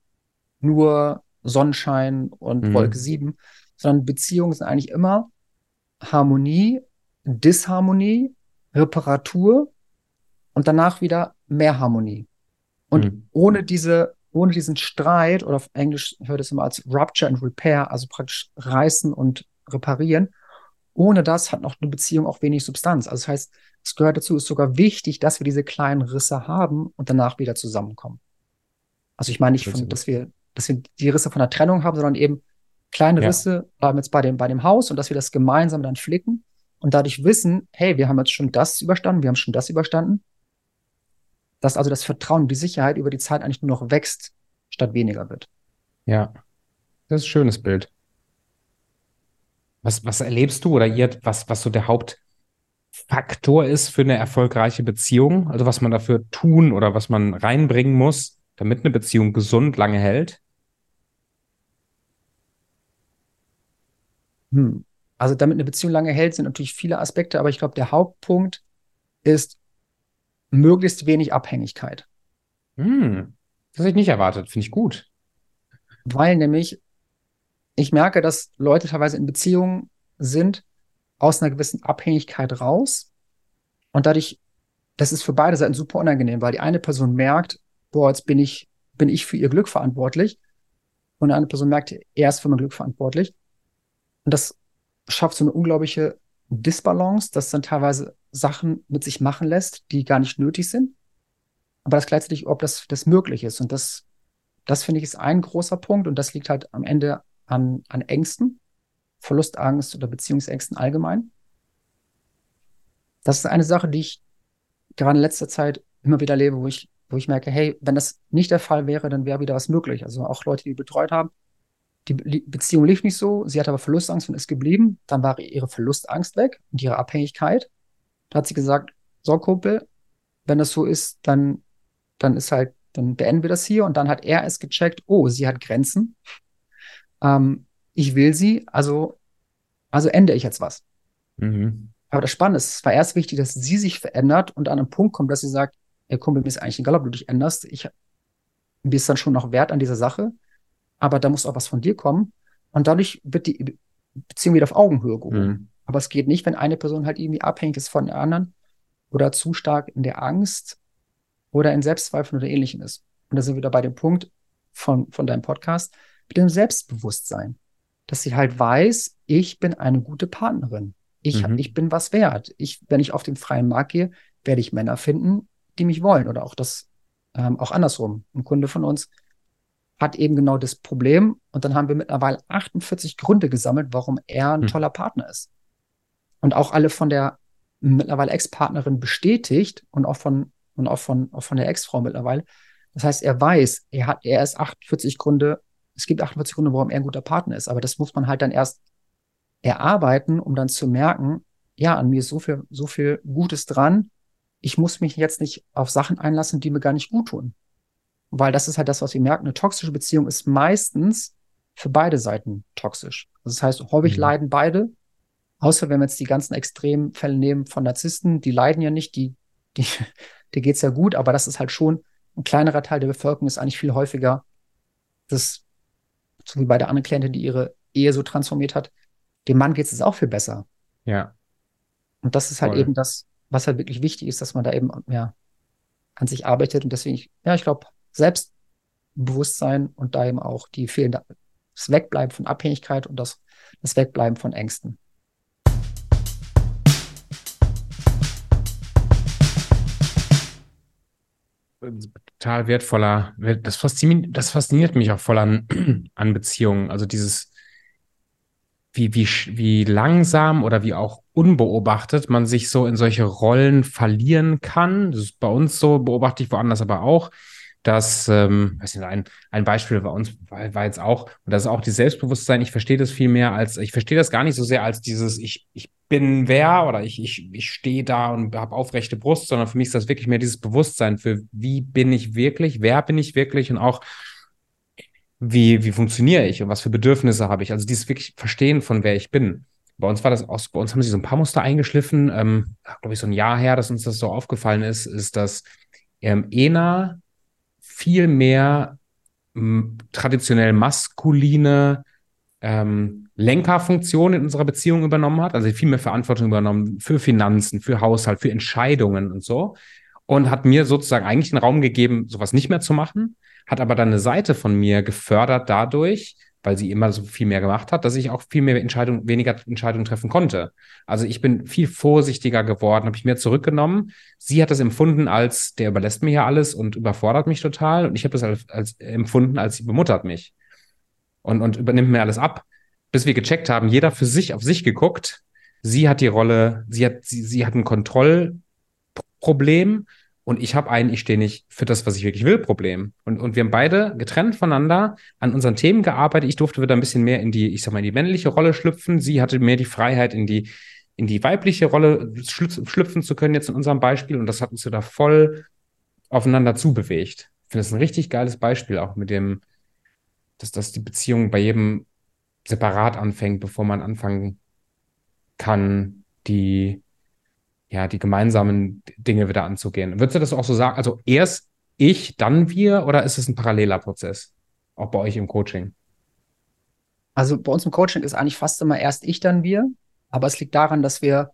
nur Sonnenschein und mhm. Wolke 7, sondern Beziehungen sind eigentlich immer Harmonie, Disharmonie, Reparatur und danach wieder mehr Harmonie. Und mhm. ohne diese, ohne diesen Streit, oder auf Englisch hört es immer als Rupture and Repair, also praktisch reißen und reparieren, ohne das hat noch eine Beziehung auch wenig Substanz. Also das heißt, es gehört dazu, ist sogar wichtig, dass wir diese kleinen Risse haben und danach wieder zusammenkommen. Also ich meine nicht, von, dass wir, dass wir die Risse von der Trennung haben, sondern eben kleine Risse ja. bleiben jetzt bei dem, bei dem Haus und dass wir das gemeinsam dann flicken und dadurch wissen, hey, wir haben jetzt schon das überstanden, wir haben schon das überstanden dass also das Vertrauen, die Sicherheit über die Zeit eigentlich nur noch wächst, statt weniger wird. Ja, das ist ein schönes Bild. Was, was erlebst du oder ihr, was, was so der Hauptfaktor ist für eine erfolgreiche Beziehung? Also was man dafür tun oder was man reinbringen muss, damit eine Beziehung gesund lange hält? Hm. Also damit eine Beziehung lange hält, sind natürlich viele Aspekte, aber ich glaube, der Hauptpunkt ist möglichst wenig Abhängigkeit. Hm, das hätte ich nicht erwartet. Finde ich gut. Weil nämlich ich merke, dass Leute teilweise in Beziehungen sind aus einer gewissen Abhängigkeit raus. Und dadurch, das ist für beide Seiten super unangenehm, weil die eine Person merkt, boah, jetzt bin ich, bin ich für ihr Glück verantwortlich. Und die andere Person merkt, er ist für mein Glück verantwortlich. Und das schafft so eine unglaubliche Disbalance, dass dann teilweise Sachen mit sich machen lässt, die gar nicht nötig sind. Aber das gleichzeitig, ob das, das möglich ist. Und das, das finde ich ist ein großer Punkt. Und das liegt halt am Ende an, an Ängsten, Verlustangst oder Beziehungsängsten allgemein. Das ist eine Sache, die ich gerade in letzter Zeit immer wieder lebe, wo ich, wo ich merke, hey, wenn das nicht der Fall wäre, dann wäre wieder was möglich. Also auch Leute, die betreut haben, die Beziehung lief nicht so, sie hatte aber Verlustangst und ist geblieben. Dann war ihre Verlustangst weg und ihre Abhängigkeit. Da hat sie gesagt, so Kumpel, wenn das so ist, dann, dann ist halt, dann beenden wir das hier. Und dann hat er es gecheckt, oh, sie hat Grenzen. Ähm, ich will sie, also, also ändere ich jetzt was. Mhm. Aber das Spannende ist, es war erst wichtig, dass sie sich verändert und an einen Punkt kommt, dass sie sagt, ey Kumpel, mir ist eigentlich egal, ob du dich änderst. Ich, mir ist dann schon noch wert an dieser Sache aber da muss auch was von dir kommen. Und dadurch wird die Beziehung wieder auf Augenhöhe gehoben. Mhm. Aber es geht nicht, wenn eine Person halt irgendwie abhängig ist von der anderen oder zu stark in der Angst oder in Selbstzweifeln oder ähnlichem ist. Und da sind wir wieder bei dem Punkt von, von deinem Podcast mit dem Selbstbewusstsein. Dass sie halt weiß, ich bin eine gute Partnerin. Ich, mhm. ich bin was wert. Ich, wenn ich auf den freien Markt gehe, werde ich Männer finden, die mich wollen. Oder auch das, ähm, auch andersrum. Ein Kunde von uns hat eben genau das Problem. Und dann haben wir mittlerweile 48 Gründe gesammelt, warum er ein hm. toller Partner ist. Und auch alle von der mittlerweile Ex-Partnerin bestätigt und auch von, und auch von, auch von der Ex-Frau mittlerweile. Das heißt, er weiß, er hat, er ist 48 Gründe, es gibt 48 Gründe, warum er ein guter Partner ist. Aber das muss man halt dann erst erarbeiten, um dann zu merken, ja, an mir ist so viel, so viel Gutes dran. ich muss mich jetzt nicht auf Sachen einlassen, die mir gar nicht gut tun. Weil das ist halt das, was wir merken. Eine toxische Beziehung ist meistens für beide Seiten toxisch. Das heißt, häufig mhm. leiden beide. Außer wenn wir jetzt die ganzen Extremfälle nehmen von Narzissten, die leiden ja nicht, die, die, dir geht's ja gut, aber das ist halt schon ein kleinerer Teil der Bevölkerung ist eigentlich viel häufiger, das, so wie bei der anderen Klientin, die ihre Ehe so transformiert hat, dem Mann geht es auch viel besser. Ja. Und das ist halt Voll. eben das, was halt wirklich wichtig ist, dass man da eben ja, an sich arbeitet. Und deswegen, ja, ich glaube, Selbstbewusstsein und da eben auch die fehlende, das Wegbleiben von Abhängigkeit und das, das Wegbleiben von Ängsten. Total wertvoller, das fasziniert, das fasziniert mich auch voll an, an Beziehungen. Also dieses, wie, wie, wie langsam oder wie auch unbeobachtet man sich so in solche Rollen verlieren kann. Das ist bei uns so, beobachte ich woanders aber auch, dass, ähm, weiß nicht, ein, ein Beispiel bei uns war, war jetzt auch, und das ist auch die Selbstbewusstsein, ich verstehe das viel mehr als, ich verstehe das gar nicht so sehr als dieses, ich, ich bin wer oder ich, ich, ich stehe da und habe aufrechte Brust, sondern für mich ist das wirklich mehr dieses Bewusstsein für, wie bin ich wirklich, wer bin ich wirklich und auch, wie, wie funktioniere ich und was für Bedürfnisse habe ich. Also dieses wirklich Verstehen von wer ich bin. Bei uns war das auch, bei uns haben sie so ein paar Muster eingeschliffen, ähm, glaube ich, so ein Jahr her, dass uns das so aufgefallen ist, ist, dass ähm, Ena viel mehr traditionell maskuline ähm, Lenkerfunktion in unserer Beziehung übernommen hat, also viel mehr Verantwortung übernommen für Finanzen, für Haushalt, für Entscheidungen und so. Und hat mir sozusagen eigentlich einen Raum gegeben, sowas nicht mehr zu machen, hat aber dann eine Seite von mir gefördert dadurch, weil sie immer so viel mehr gemacht hat, dass ich auch viel mehr Entscheidungen, weniger Entscheidungen treffen konnte. Also ich bin viel vorsichtiger geworden, habe ich mehr zurückgenommen. Sie hat das empfunden als, der überlässt mir ja alles und überfordert mich total. Und ich habe das als, als empfunden, als sie bemuttert mich und, und übernimmt mir alles ab. Bis wir gecheckt haben, jeder für sich auf sich geguckt. Sie hat die Rolle, sie hat, sie, sie hat ein Kontrollproblem und ich habe ein, ich stehe nicht für das, was ich wirklich will, Problem. Und, und wir haben beide getrennt voneinander an unseren Themen gearbeitet. Ich durfte wieder ein bisschen mehr in die, ich sag mal, in die männliche Rolle schlüpfen. Sie hatte mehr die Freiheit, in die, in die weibliche Rolle schlüpfen zu können, jetzt in unserem Beispiel. Und das hat uns da voll aufeinander zubewegt. Ich finde das ein richtig geiles Beispiel, auch mit dem, dass, dass die Beziehung bei jedem separat anfängt, bevor man anfangen kann, die ja, die gemeinsamen Dinge wieder anzugehen. Würdest du das auch so sagen? Also erst ich, dann wir oder ist es ein paralleler Prozess? Auch bei euch im Coaching? Also bei uns im Coaching ist eigentlich fast immer erst ich, dann wir. Aber es liegt daran, dass wir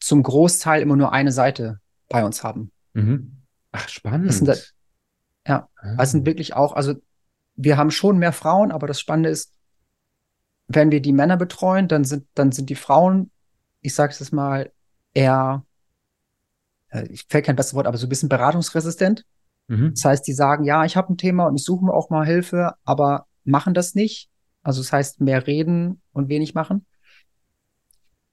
zum Großteil immer nur eine Seite bei uns haben. Mhm. Ach, spannend. Das sind ja, ah. das sind wirklich auch, also wir haben schon mehr Frauen, aber das Spannende ist, wenn wir die Männer betreuen, dann sind, dann sind die Frauen, ich sage es jetzt mal, eher, äh, ich fällt kein besseres Wort, aber so ein bisschen beratungsresistent. Mhm. Das heißt, die sagen, ja, ich habe ein Thema und ich suche mir auch mal Hilfe, aber machen das nicht. Also das heißt, mehr reden und wenig machen.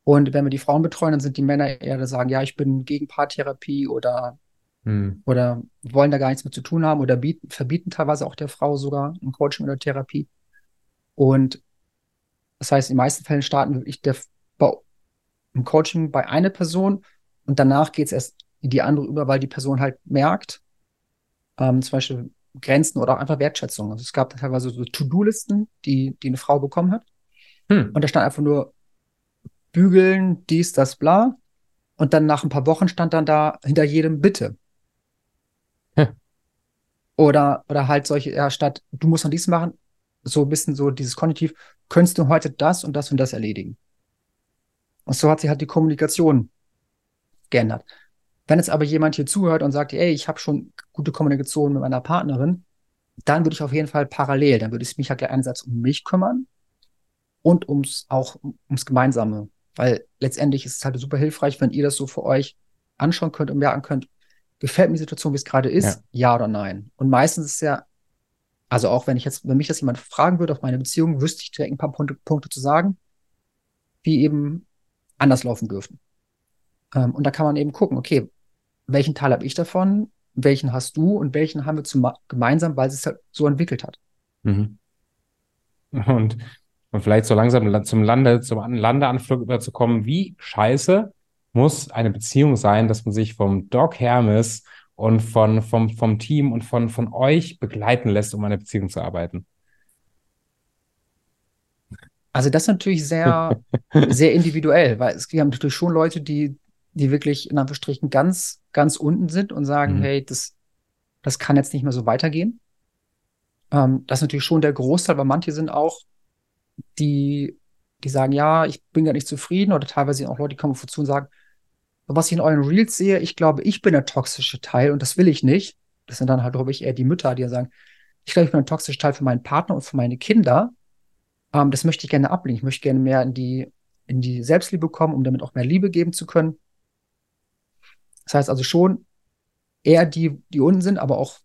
Und wenn wir die Frauen betreuen, dann sind die Männer eher, die sagen, ja, ich bin gegen Paartherapie oder, mhm. oder wollen da gar nichts mit zu tun haben oder bieten, verbieten teilweise auch der Frau sogar ein Coaching oder Therapie. Und das heißt, in den meisten Fällen starten wirklich der, im Coaching bei einer Person und danach geht es erst in die andere über, weil die Person halt merkt, ähm, zum Beispiel Grenzen oder auch einfach Wertschätzung. Also es gab teilweise so To-Do-Listen, die, die eine Frau bekommen hat. Hm. Und da stand einfach nur bügeln, dies, das, bla. Und dann nach ein paar Wochen stand dann da hinter jedem Bitte. Oder, oder halt solche, ja, statt du musst noch dies machen, so ein bisschen so dieses Kognitiv, könntest du heute das und das und das erledigen. Und so hat sich halt die Kommunikation geändert. Wenn jetzt aber jemand hier zuhört und sagt, ey, ich habe schon gute Kommunikation mit meiner Partnerin, dann würde ich auf jeden Fall parallel, dann würde ich mich halt einerseits um mich kümmern und ums auch ums Gemeinsame. Weil letztendlich ist es halt super hilfreich, wenn ihr das so für euch anschauen könnt und merken könnt, gefällt mir die Situation, wie es gerade ist, ja. ja. oder nein. Und meistens ist ja, also auch wenn ich jetzt, wenn mich das jemand fragen würde auf meine Beziehung, wüsste ich direkt ein paar Punkte, Punkte zu sagen, wie eben anders laufen dürften. Ähm, und da kann man eben gucken, okay, welchen Teil habe ich davon, welchen hast du und welchen haben wir zum, gemeinsam, weil es sich halt so entwickelt hat. Mhm. Und, und vielleicht so langsam zum Lande, zum Landeanflug überzukommen, wie scheiße muss eine Beziehung sein, dass man sich vom Doc Hermes und von, vom, vom Team und von, von euch begleiten lässt, um eine Beziehung zu arbeiten? Also das ist natürlich sehr, sehr individuell, weil es, wir haben natürlich schon Leute, die, die wirklich in Anführungsstrichen ganz, ganz unten sind und sagen, mhm. hey, das, das kann jetzt nicht mehr so weitergehen. Ähm, das ist natürlich schon der Großteil, aber manche sind auch, die, die sagen, ja, ich bin gar nicht zufrieden oder teilweise auch Leute, die kommen uns zu und sagen, was ich in euren Reels sehe, ich glaube, ich bin der toxische Teil und das will ich nicht. Das sind dann halt, glaube ich, eher die Mütter, die sagen, ich glaube, ich bin ein toxischer Teil für meinen Partner und für meine Kinder. Ähm, das möchte ich gerne ablehnen. Ich möchte gerne mehr in die, in die Selbstliebe kommen, um damit auch mehr Liebe geben zu können. Das heißt also schon eher die, die unten sind, aber auch,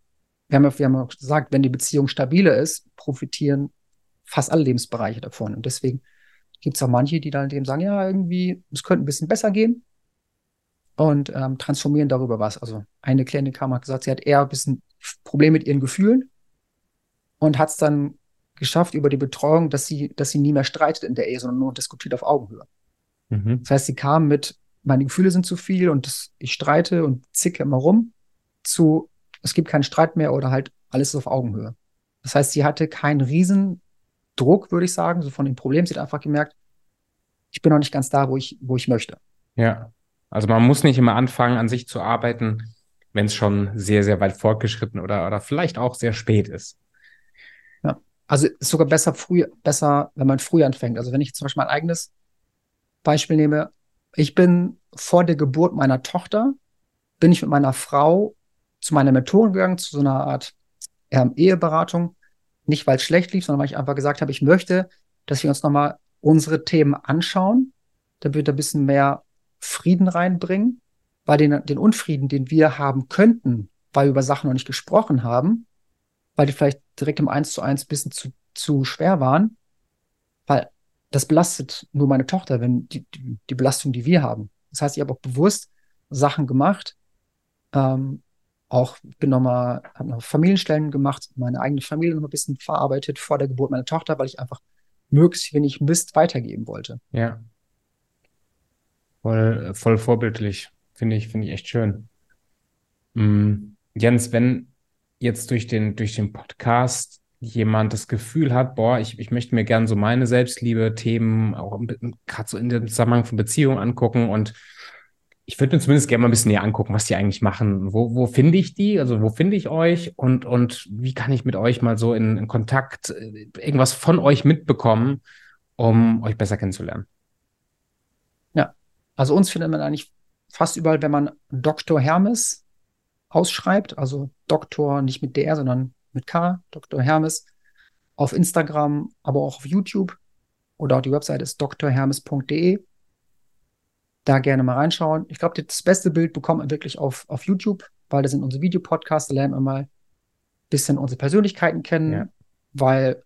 wir haben ja, wir haben ja gesagt, wenn die Beziehung stabiler ist, profitieren fast alle Lebensbereiche davon. Und deswegen gibt es auch manche, die dann dem sagen, ja, irgendwie, es könnte ein bisschen besser gehen und ähm, transformieren darüber was. Also eine Klientin kam hat gesagt, sie hat eher ein bisschen Probleme mit ihren Gefühlen und hat es dann geschafft über die Betreuung, dass sie, dass sie nie mehr streitet in der Ehe, sondern nur diskutiert auf Augenhöhe. Mhm. Das heißt, sie kam mit, meine Gefühle sind zu viel und das, ich streite und zicke immer rum, zu, es gibt keinen Streit mehr oder halt alles ist auf Augenhöhe. Das heißt, sie hatte keinen riesen Druck, würde ich sagen, so von dem Problem. Sie hat einfach gemerkt, ich bin noch nicht ganz da, wo ich, wo ich möchte. Ja. Also man muss nicht immer anfangen, an sich zu arbeiten, wenn es schon sehr, sehr weit fortgeschritten oder, oder vielleicht auch sehr spät ist. Also ist sogar besser früh, besser, wenn man früh anfängt. Also wenn ich zum Beispiel mein eigenes Beispiel nehme, ich bin vor der Geburt meiner Tochter, bin ich mit meiner Frau zu meiner Mentorin gegangen, zu so einer Art ähm, Eheberatung. Nicht, weil es schlecht lief, sondern weil ich einfach gesagt habe, ich möchte, dass wir uns nochmal unsere Themen anschauen, damit wir da ein bisschen mehr Frieden reinbringen, weil den, den Unfrieden, den wir haben könnten, weil wir über Sachen noch nicht gesprochen haben, weil die vielleicht direkt im Eins zu eins bisschen zu, zu schwer waren, weil das belastet nur meine Tochter, wenn die, die, die Belastung, die wir haben. Das heißt, ich habe auch bewusst Sachen gemacht, ähm, auch bin nochmal, habe noch Familienstellen gemacht, meine eigene Familie noch ein bisschen verarbeitet vor der Geburt meiner Tochter, weil ich einfach möglichst wenig Mist weitergeben wollte. Ja. Voll, voll vorbildlich. Finde ich, finde ich echt schön. Mhm. Jens, wenn jetzt durch den, durch den Podcast jemand das Gefühl hat, boah, ich, ich möchte mir gerne so meine Selbstliebe-Themen auch gerade so in dem Zusammenhang von Beziehungen angucken und ich würde mir zumindest gerne mal ein bisschen näher angucken, was die eigentlich machen. Wo, wo finde ich die? Also wo finde ich euch? Und, und wie kann ich mit euch mal so in, in Kontakt, äh, irgendwas von euch mitbekommen, um euch besser kennenzulernen? Also uns findet man eigentlich fast überall, wenn man Dr. Hermes ausschreibt, also Doktor nicht mit DR, sondern mit K, Dr. Hermes, auf Instagram, aber auch auf YouTube oder auch die Website ist drhermes.de. Da gerne mal reinschauen. Ich glaube, das beste Bild bekommt man wirklich auf, auf YouTube, weil da sind unsere Videopodcasts, da lernen wir mal ein bisschen unsere Persönlichkeiten kennen, ja. weil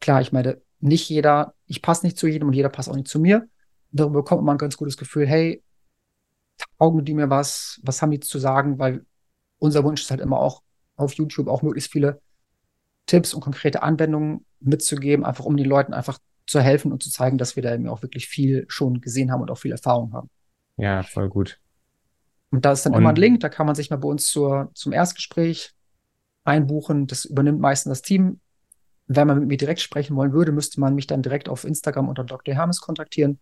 klar, ich meine, nicht jeder, ich passe nicht zu jedem und jeder passt auch nicht zu mir. Darüber bekommt man ein ganz gutes Gefühl, hey, taugen die mir was, was haben die zu sagen, weil unser Wunsch ist halt immer auch auf YouTube auch möglichst viele Tipps und konkrete Anwendungen mitzugeben, einfach um den Leuten einfach zu helfen und zu zeigen, dass wir da eben auch wirklich viel schon gesehen haben und auch viel Erfahrung haben. Ja, voll gut. Und da ist dann und immer ein Link, da kann man sich mal bei uns zur, zum Erstgespräch einbuchen. Das übernimmt meistens das Team. Wenn man mit mir direkt sprechen wollen würde, müsste man mich dann direkt auf Instagram unter Dr. Hermes kontaktieren.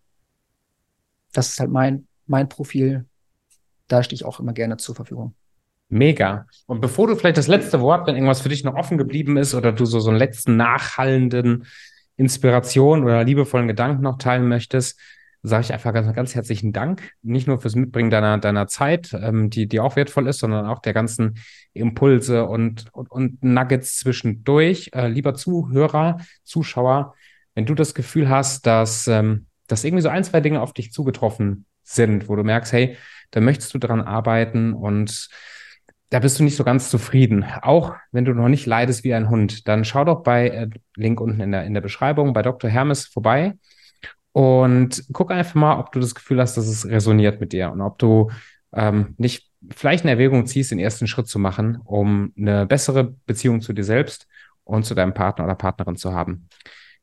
Das ist halt mein, mein Profil. Da stehe ich auch immer gerne zur Verfügung. Mega. Und bevor du vielleicht das letzte Wort, wenn irgendwas für dich noch offen geblieben ist oder du so, so einen letzten nachhallenden Inspiration oder liebevollen Gedanken noch teilen möchtest, sage ich einfach ganz, ganz herzlichen Dank. Nicht nur fürs Mitbringen deiner, deiner Zeit, ähm, die, die auch wertvoll ist, sondern auch der ganzen Impulse und, und, und Nuggets zwischendurch. Äh, lieber Zuhörer, Zuschauer, wenn du das Gefühl hast, dass, ähm, dass irgendwie so ein, zwei Dinge auf dich zugetroffen sind, wo du merkst, hey, da möchtest du dran arbeiten und da bist du nicht so ganz zufrieden. Auch wenn du noch nicht leidest wie ein Hund, dann schau doch bei äh, Link unten in der, in der Beschreibung bei Dr. Hermes vorbei und guck einfach mal, ob du das Gefühl hast, dass es resoniert mit dir und ob du ähm, nicht vielleicht eine Erwägung ziehst, den ersten Schritt zu machen, um eine bessere Beziehung zu dir selbst und zu deinem Partner oder Partnerin zu haben.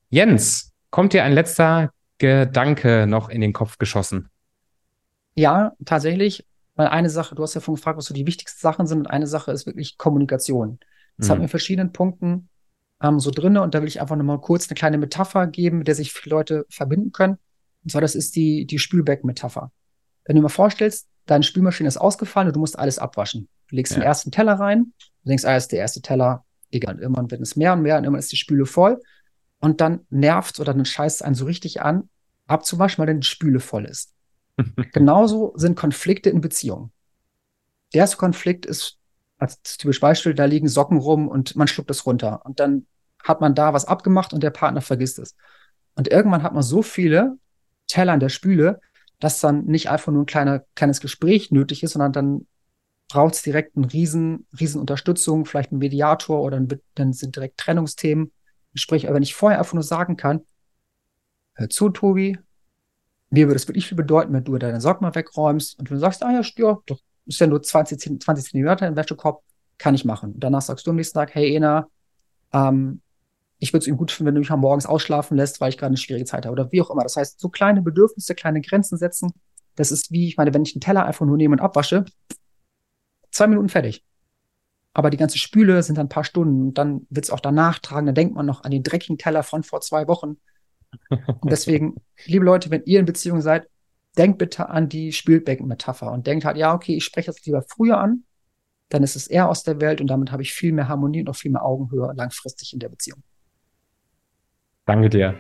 Jens, kommt dir ein letzter Gedanke noch in den Kopf geschossen? Ja, tatsächlich. Weil eine Sache, du hast ja vorhin gefragt, was so die wichtigsten Sachen sind. Und eine Sache ist wirklich Kommunikation. Das mhm. hat mir in verschiedenen Punkten ähm, so drinne. Und da will ich einfach nochmal kurz eine kleine Metapher geben, mit der sich viele Leute verbinden können. Und zwar, das ist die, die Spülbecken-Metapher. Wenn du dir mal vorstellst, deine Spülmaschine ist ausgefallen und du musst alles abwaschen. Du legst ja. den ersten Teller rein, du denkst, ah, ist der erste Teller, egal. Irgendwann wird es mehr und mehr und irgendwann ist die Spüle voll. Und dann nervt oder dann scheißt einen so richtig an, abzuwaschen, weil dann die Spüle voll ist. Genauso sind Konflikte in Beziehungen. Der erste Konflikt ist als typisch Beispiel, da liegen Socken rum und man schluckt es runter. Und dann hat man da was abgemacht und der Partner vergisst es. Und irgendwann hat man so viele Teller in der Spüle, dass dann nicht einfach nur ein kleiner, kleines Gespräch nötig ist, sondern dann braucht es direkt eine riesen, riesen Unterstützung, vielleicht ein Mediator oder ein, dann sind direkt Trennungsthemen. Sprich, aber wenn ich vorher einfach nur sagen kann, hör zu, Tobi, mir würde es wirklich viel bedeuten, wenn du deine Socken mal wegräumst und du sagst, ah ja, ja, doch, ist ja nur 20, 20 Zentimeter im Wäschekorb, kann ich machen. Und danach sagst du am nächsten Tag, hey Ena, ähm, ich würde es ihm gut finden, wenn du mich mal morgens ausschlafen lässt, weil ich gerade eine schwierige Zeit habe oder wie auch immer. Das heißt, so kleine Bedürfnisse, kleine Grenzen setzen, das ist wie, ich meine, wenn ich einen Teller einfach nur nehme und abwasche, zwei Minuten fertig. Aber die ganze Spüle sind dann ein paar Stunden und dann wird es auch danach tragen. Dann denkt man noch an den dreckigen Teller von vor zwei Wochen. Und deswegen, liebe Leute, wenn ihr in Beziehung seid, denkt bitte an die Spielbecken-Metapher und denkt halt, ja, okay, ich spreche das lieber früher an, dann ist es eher aus der Welt und damit habe ich viel mehr Harmonie und auch viel mehr Augenhöhe langfristig in der Beziehung. Danke dir.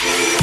Yeah.